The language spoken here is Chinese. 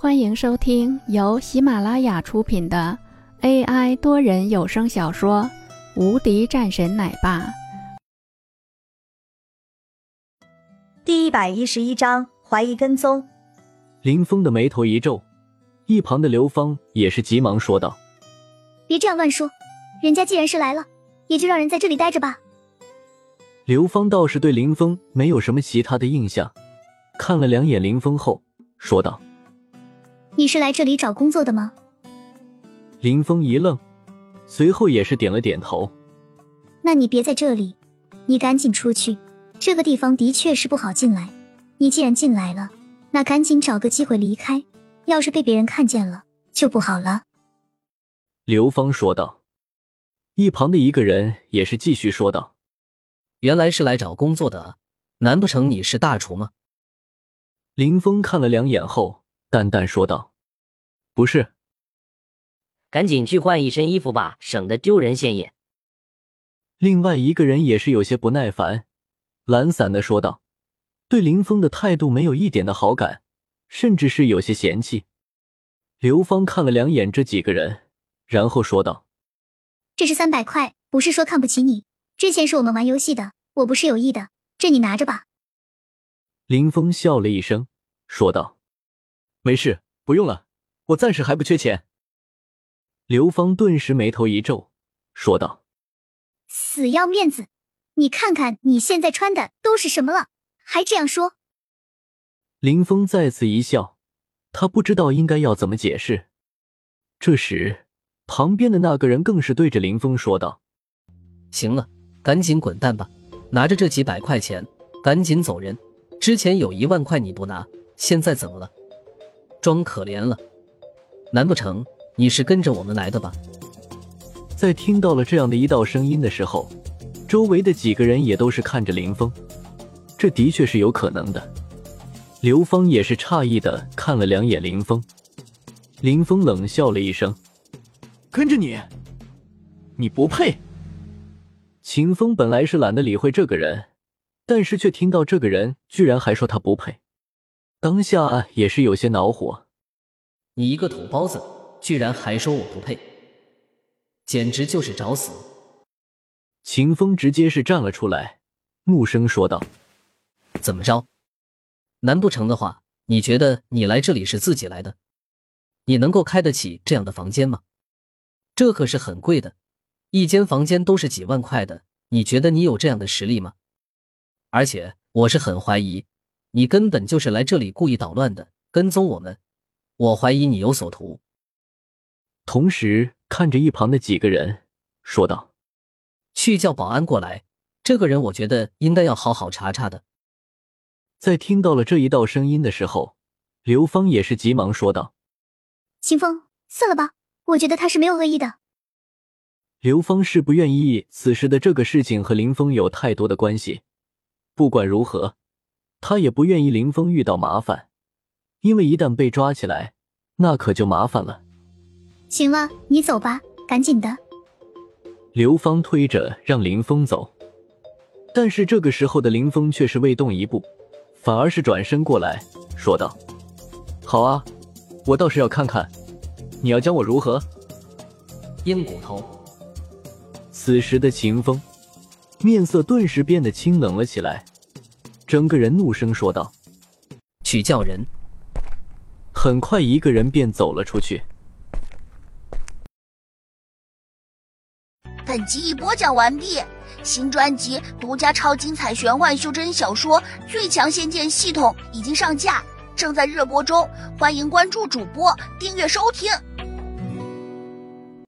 欢迎收听由喜马拉雅出品的 AI 多人有声小说《无敌战神奶爸》第一百一十一章怀疑跟踪。林峰的眉头一皱，一旁的刘芳也是急忙说道：“别这样乱说，人家既然是来了，也就让人在这里待着吧。”刘芳倒是对林峰没有什么其他的印象，看了两眼林峰后说道。你是来这里找工作的吗？林峰一愣，随后也是点了点头。那你别在这里，你赶紧出去。这个地方的确是不好进来。你既然进来了，那赶紧找个机会离开。要是被别人看见了，就不好了。刘芳说道。一旁的一个人也是继续说道：“原来是来找工作的，难不成你是大厨吗？”林峰看了两眼后。淡淡说道：“不是，赶紧去换一身衣服吧，省得丢人现眼。”另外一个人也是有些不耐烦，懒散的说道：“对林峰的态度没有一点的好感，甚至是有些嫌弃。”刘芳看了两眼这几个人，然后说道：“这是三百块，不是说看不起你，之前是我们玩游戏的，我不是有意的，这你拿着吧。”林峰笑了一声，说道。没事，不用了，我暂时还不缺钱。刘芳顿时眉头一皱，说道：“死要面子，你看看你现在穿的都是什么了，还这样说？”林峰再次一笑，他不知道应该要怎么解释。这时，旁边的那个人更是对着林峰说道：“行了，赶紧滚蛋吧，拿着这几百块钱，赶紧走人。之前有一万块你不拿，现在怎么了？”装可怜了，难不成你是跟着我们来的吧？在听到了这样的一道声音的时候，周围的几个人也都是看着林峰，这的确是有可能的。刘芳也是诧异的看了两眼林峰，林峰冷笑了一声：“跟着你，你不配。”秦风本来是懒得理会这个人，但是却听到这个人居然还说他不配。当下也是有些恼火，你一个土包子，居然还说我不配，简直就是找死！秦风直接是站了出来，怒声说道：“怎么着？难不成的话，你觉得你来这里是自己来的？你能够开得起这样的房间吗？这可是很贵的，一间房间都是几万块的。你觉得你有这样的实力吗？而且我是很怀疑。”你根本就是来这里故意捣乱的，跟踪我们。我怀疑你有所图。同时看着一旁的几个人，说道：“去叫保安过来，这个人我觉得应该要好好查查的。”在听到了这一道声音的时候，刘芳也是急忙说道：“秦风，算了吧，我觉得他是没有恶意的。”刘芳是不愿意此时的这个事情和林峰有太多的关系。不管如何。他也不愿意林峰遇到麻烦，因为一旦被抓起来，那可就麻烦了。行了，你走吧，赶紧的。刘芳推着让林峰走，但是这个时候的林峰却是未动一步，反而是转身过来说道：“好啊，我倒是要看看，你要将我如何？”硬骨头。此时的秦风面色顿时变得清冷了起来。整个人怒声说道：“取叫人！”很快，一个人便走了出去。本集已播讲完毕，新专辑独家超精彩玄幻修真小说《最强仙剑系统》已经上架，正在热播中，欢迎关注主播，订阅收听。